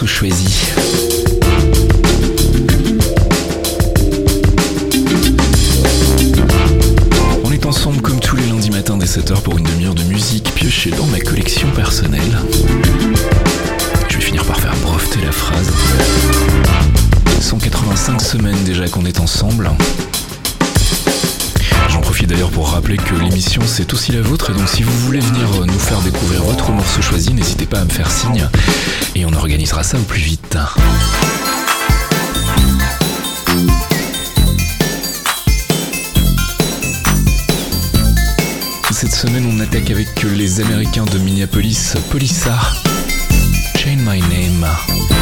morceau. On est ensemble comme tous les lundis matins dès 7h pour une demi-heure de musique piochée dans ma collection personnelle. Je vais finir par faire breveter la phrase. 185 semaines déjà qu'on est ensemble. D'ailleurs pour rappeler que l'émission c'est aussi la vôtre et donc si vous voulez venir nous faire découvrir votre morceau choisi, n'hésitez pas à me faire signe et on organisera ça au plus vite. Cette semaine on attaque avec les Américains de Minneapolis, Polissar, Chain My Name.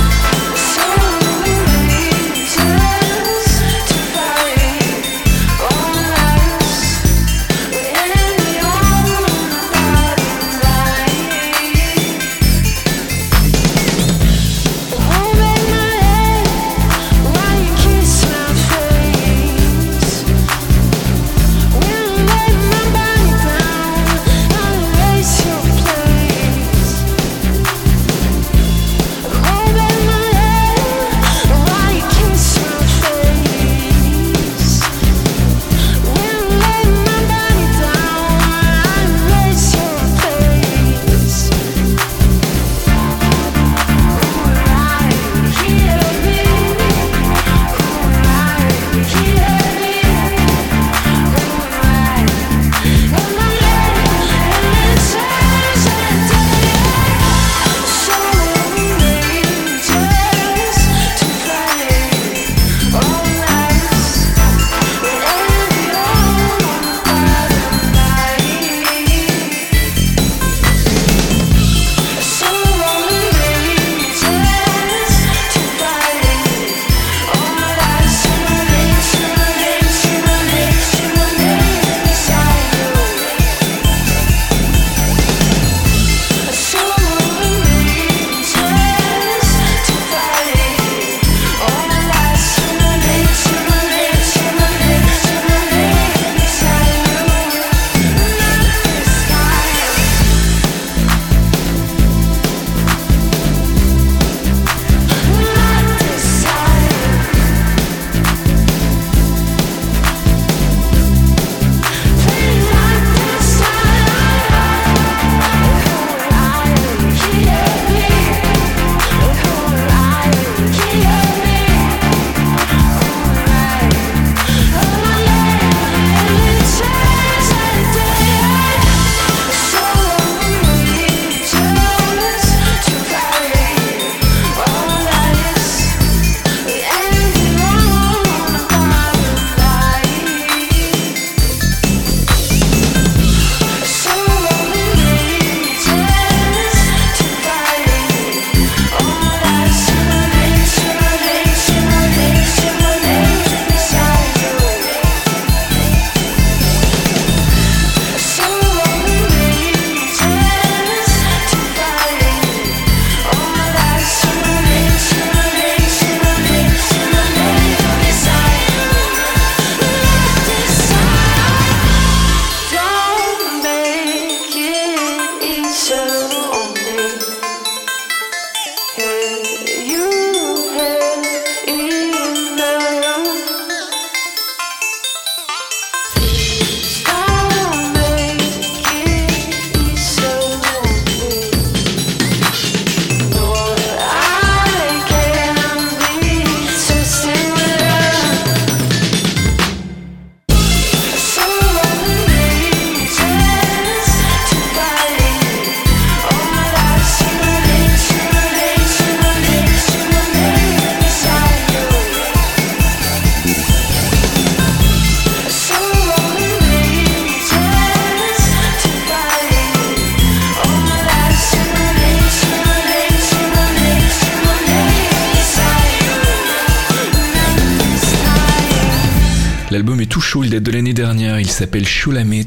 Il date de l'année dernière, il s'appelle Shulamit.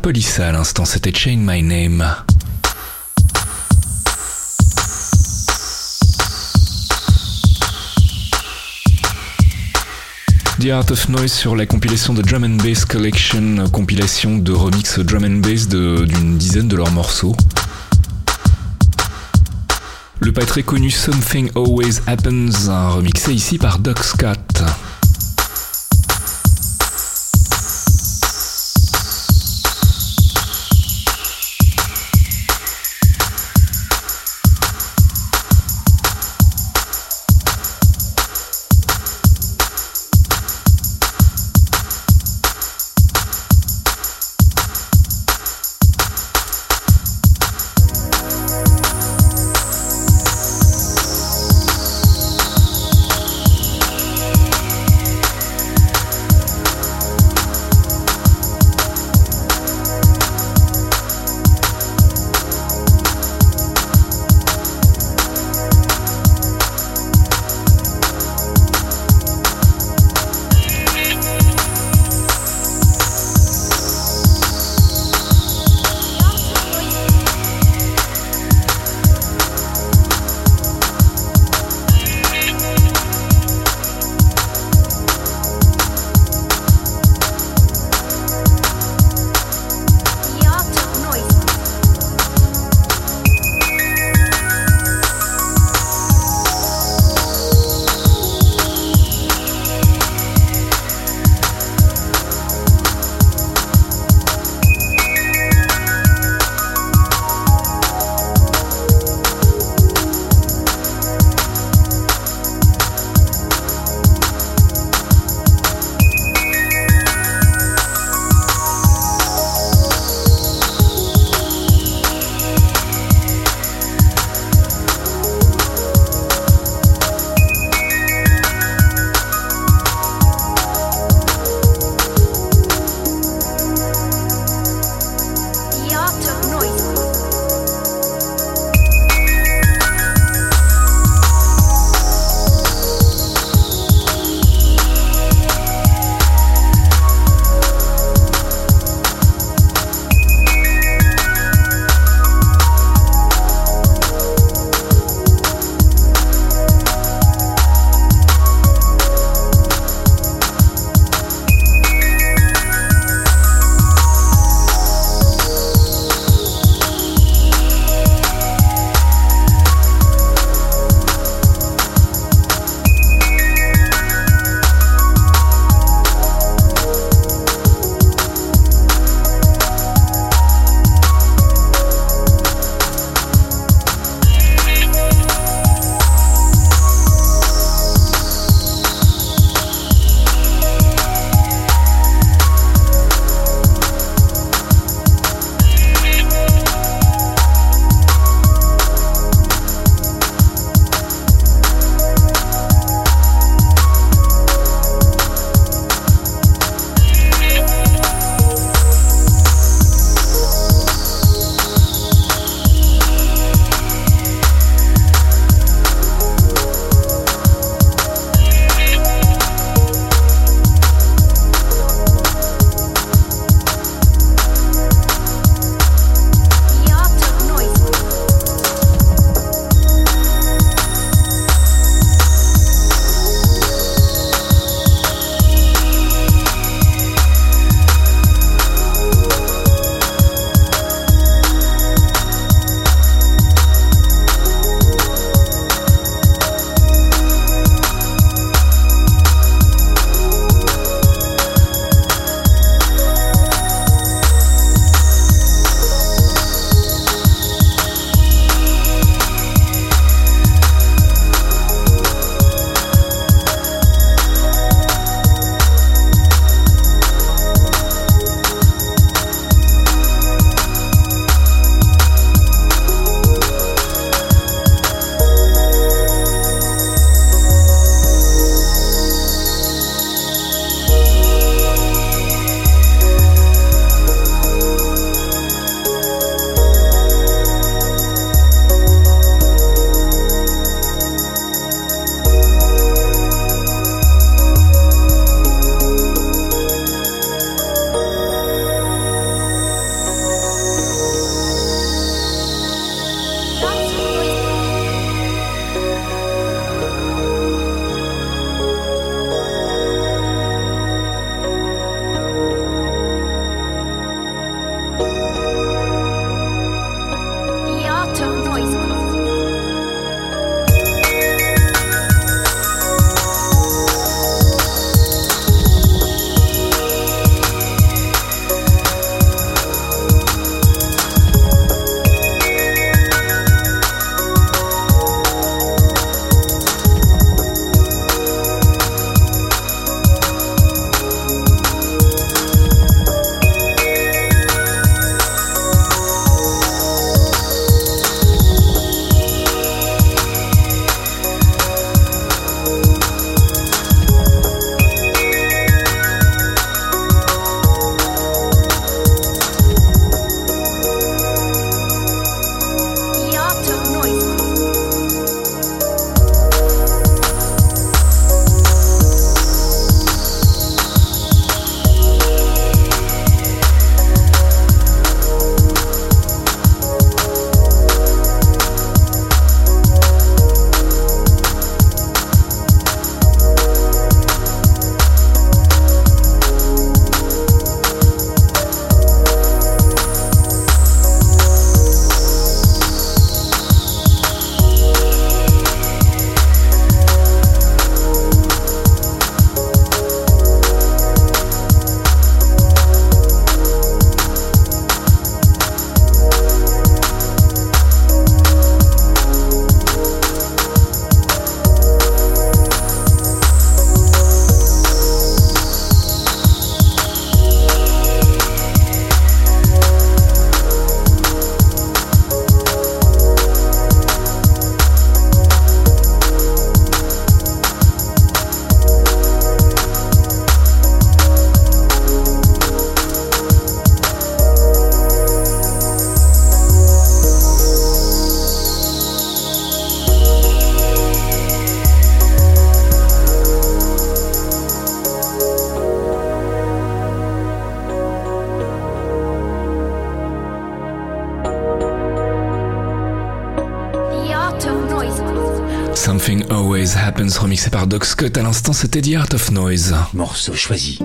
Polissa à l'instant, c'était Chain My Name. The Art of Noise sur la compilation de Drum and Bass Collection, compilation de remix drum and bass d'une dizaine de leurs morceaux. Le pas très connu Something Always Happens, remixé ici par Doc Scott. Remixé par Doc Scott. À l'instant, c'était The Art of Noise. Morceau choisi.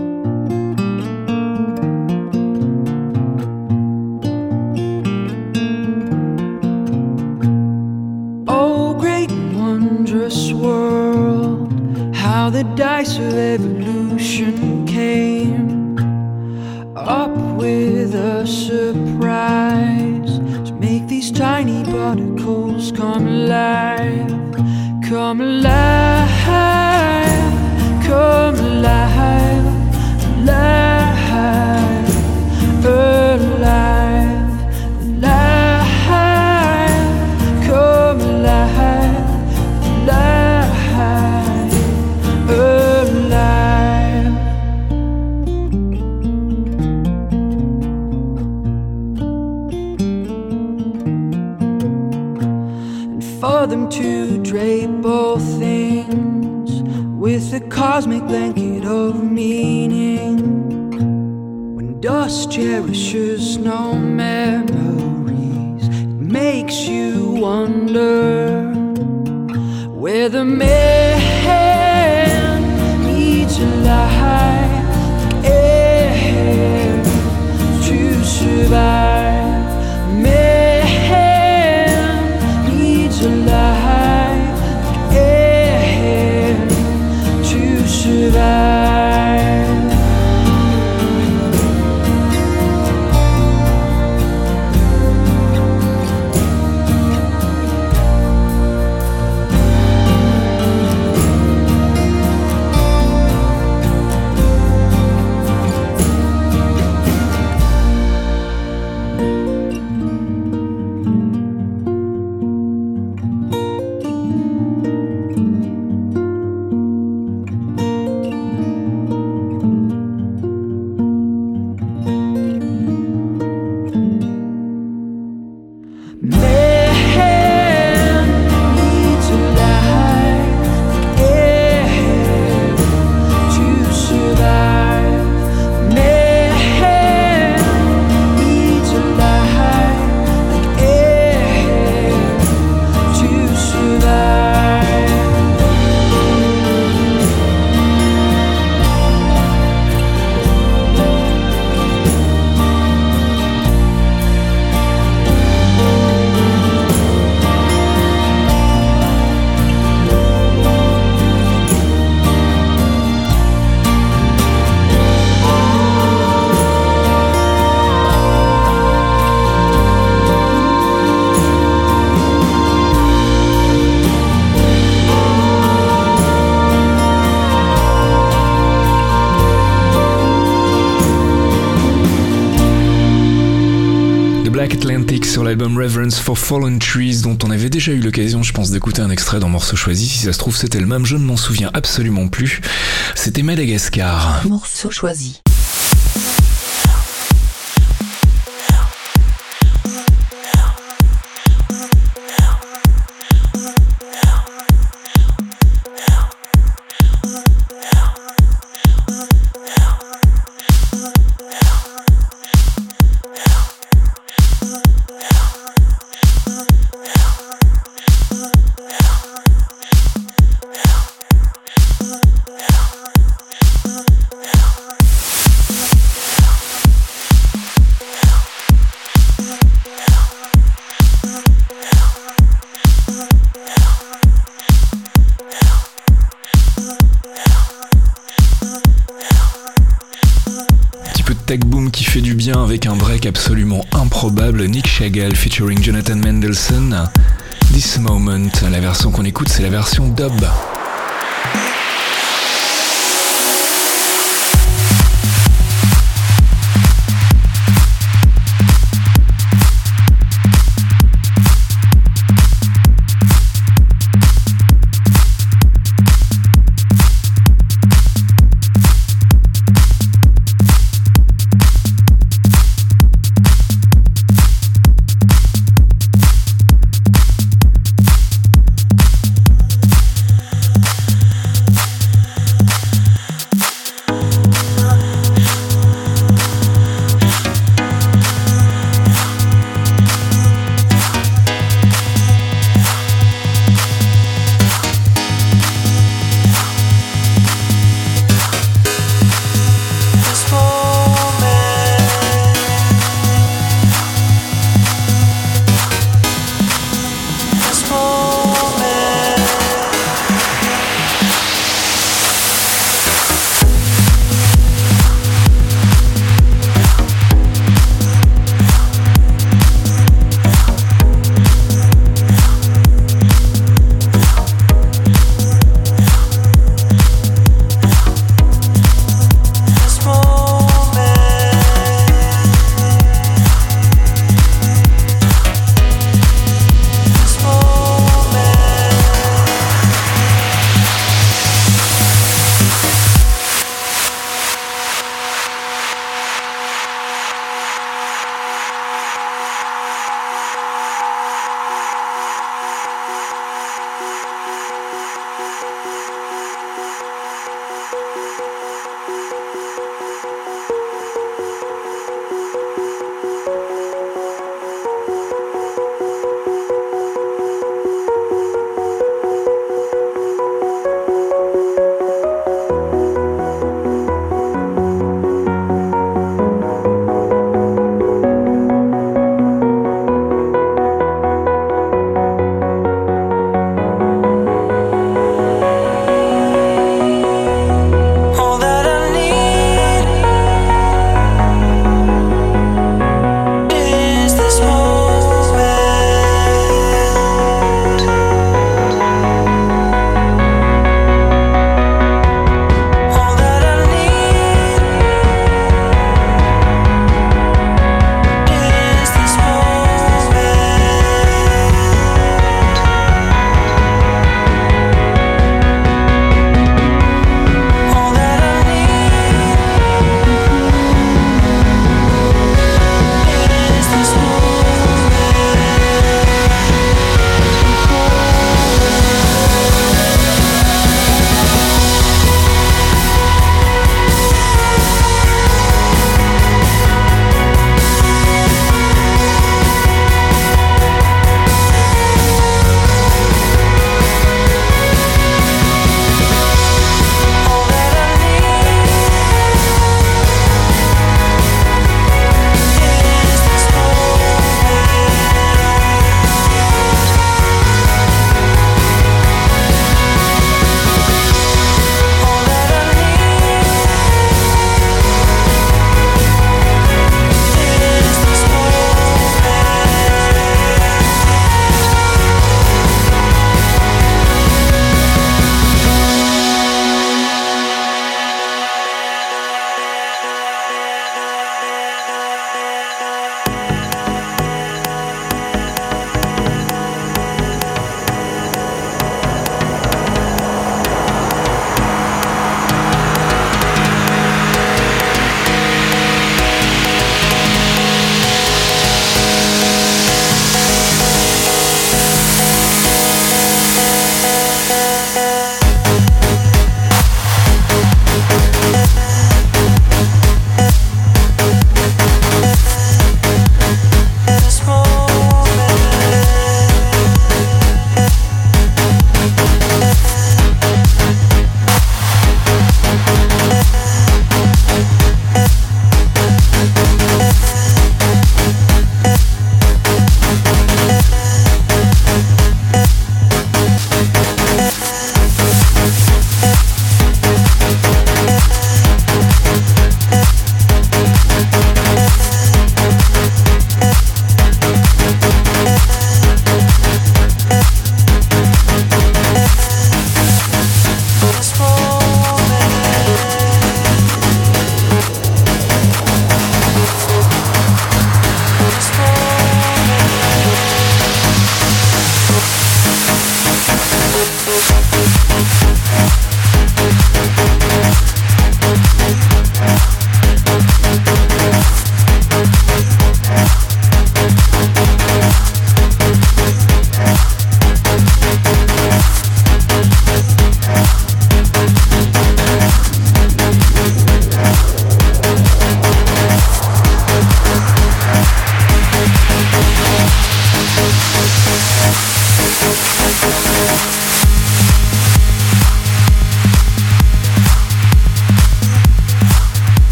Dust cherishes no memories, it makes you wonder where the man needs a air to survive. Sur l'album Reverence for Fallen Trees dont on avait déjà eu l'occasion je pense d'écouter un extrait dans Morceau choisi. Si ça se trouve c'était le même je ne m'en souviens absolument plus. C'était Madagascar. Morceau choisi. Petit peu de tech boom qui fait du bien avec un break absolument improbable. Nick Chagall featuring Jonathan Mendelssohn. This Moment la version qu'on écoute c'est la version dub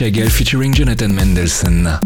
c'était Nick Chagall featuring Jonathan Mendelssohn.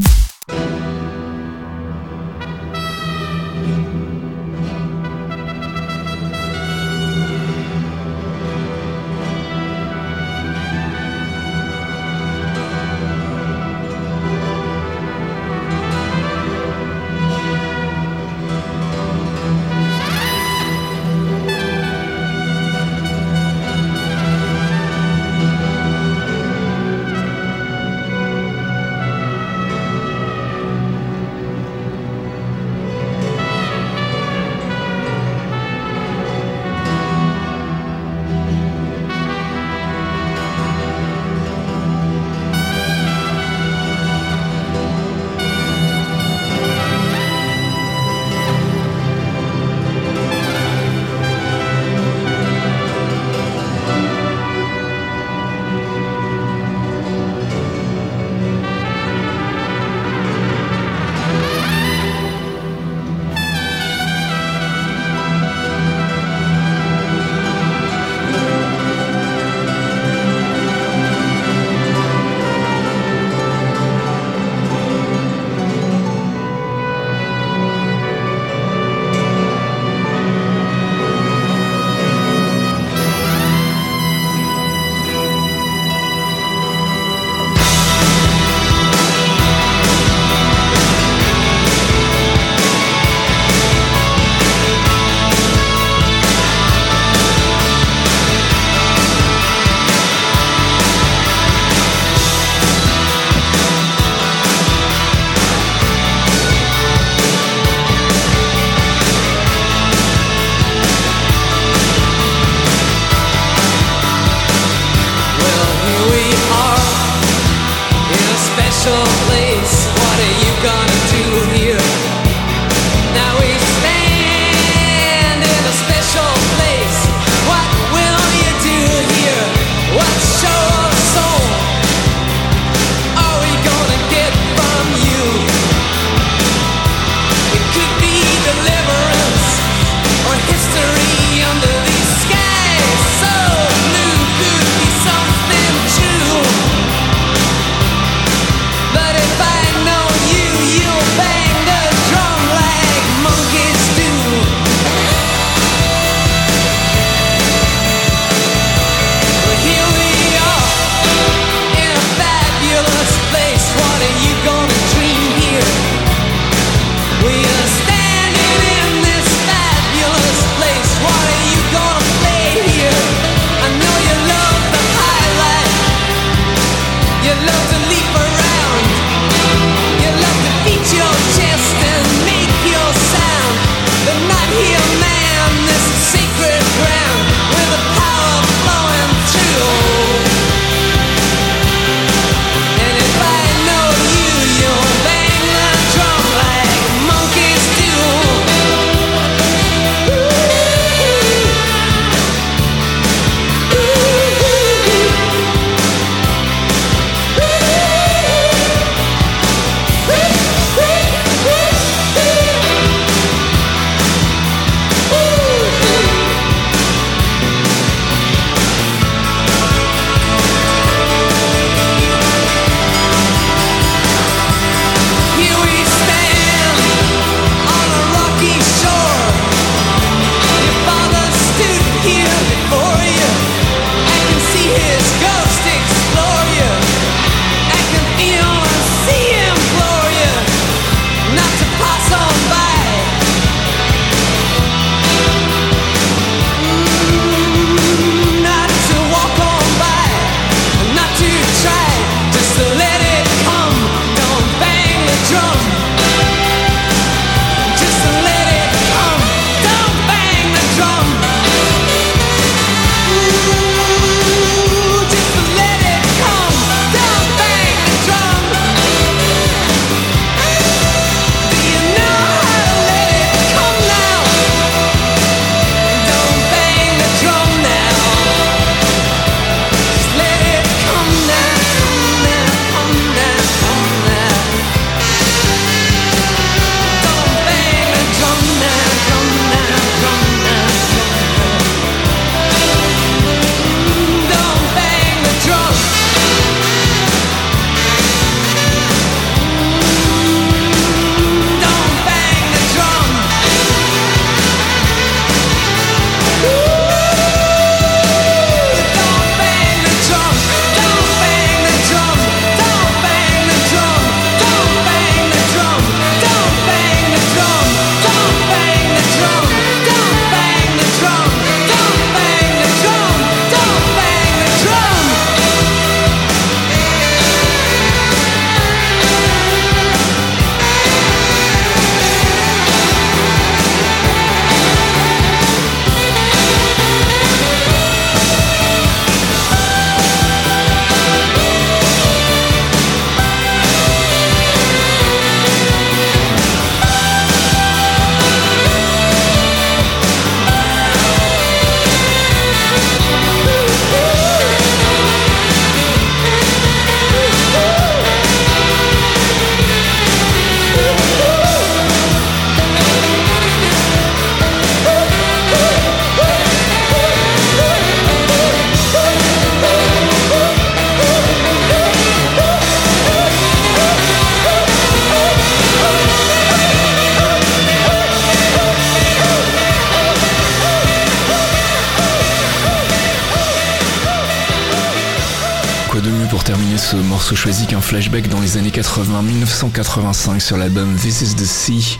Morceau choisi qu'un flashback dans les années 80, 1985 sur l'album This is the Sea,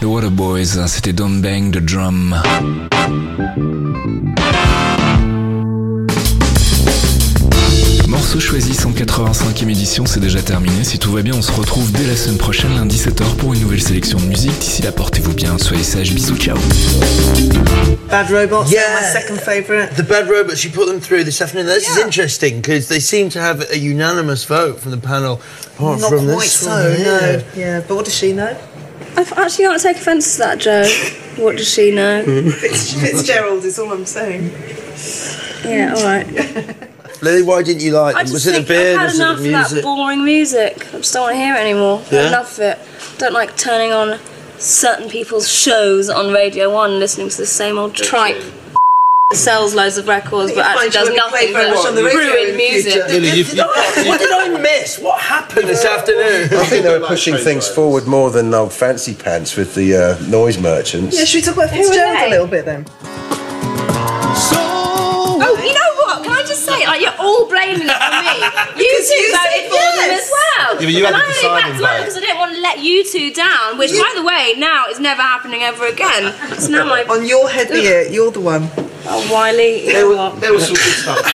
The Water Boys, c'était Don't Bang the Drum. Morceau choisi 185e édition, c'est déjà terminé. Si tout va bien, on se retrouve dès la semaine prochaine, lundi 17h, pour une nouvelle sélection de musique. D'ici là, portez-vous bien, soyez sages, bisous, ciao. Bad Robots, Yeah. my second favourite. The Bad Robots, you put them through this afternoon. This is Yeah. interesting because they seem to have a unanimous vote from the panel. Apart Not from quite this so, one no. Yeah, but what does she know? I actually can't take offence to that, Joe. What does she know? Fitz, Fitzgerald is all I'm saying. Yeah, all right. Lily, why didn't you like I them? Was it the think beard? I've had Was it enough the of that music? boring music. I just don't want to hear it anymore. I've had Yeah? enough of it. Don't like turning on certain people's shows on Radio 1 listening to the same old tripe. sells loads of records but actually does you only play nothing very on the but ruin music. Lily, you- you- what did I miss? What happened this afternoon? I think they were pushing things forward more than old fancy pants with the uh, noise merchants. Yeah, should we talk about Who are Fitzgerald a little bit then? You know what? Can I just say, like, you're all blaming it on me. You two you voted said for them as well. Yeah, but you and I the only backed deciding mine because I didn't want to let you two down. Which, by the way, now is never happening ever again. It's now my On your head the year, you're the one. oh, Wiley. You There know was, what? there was some good stuff.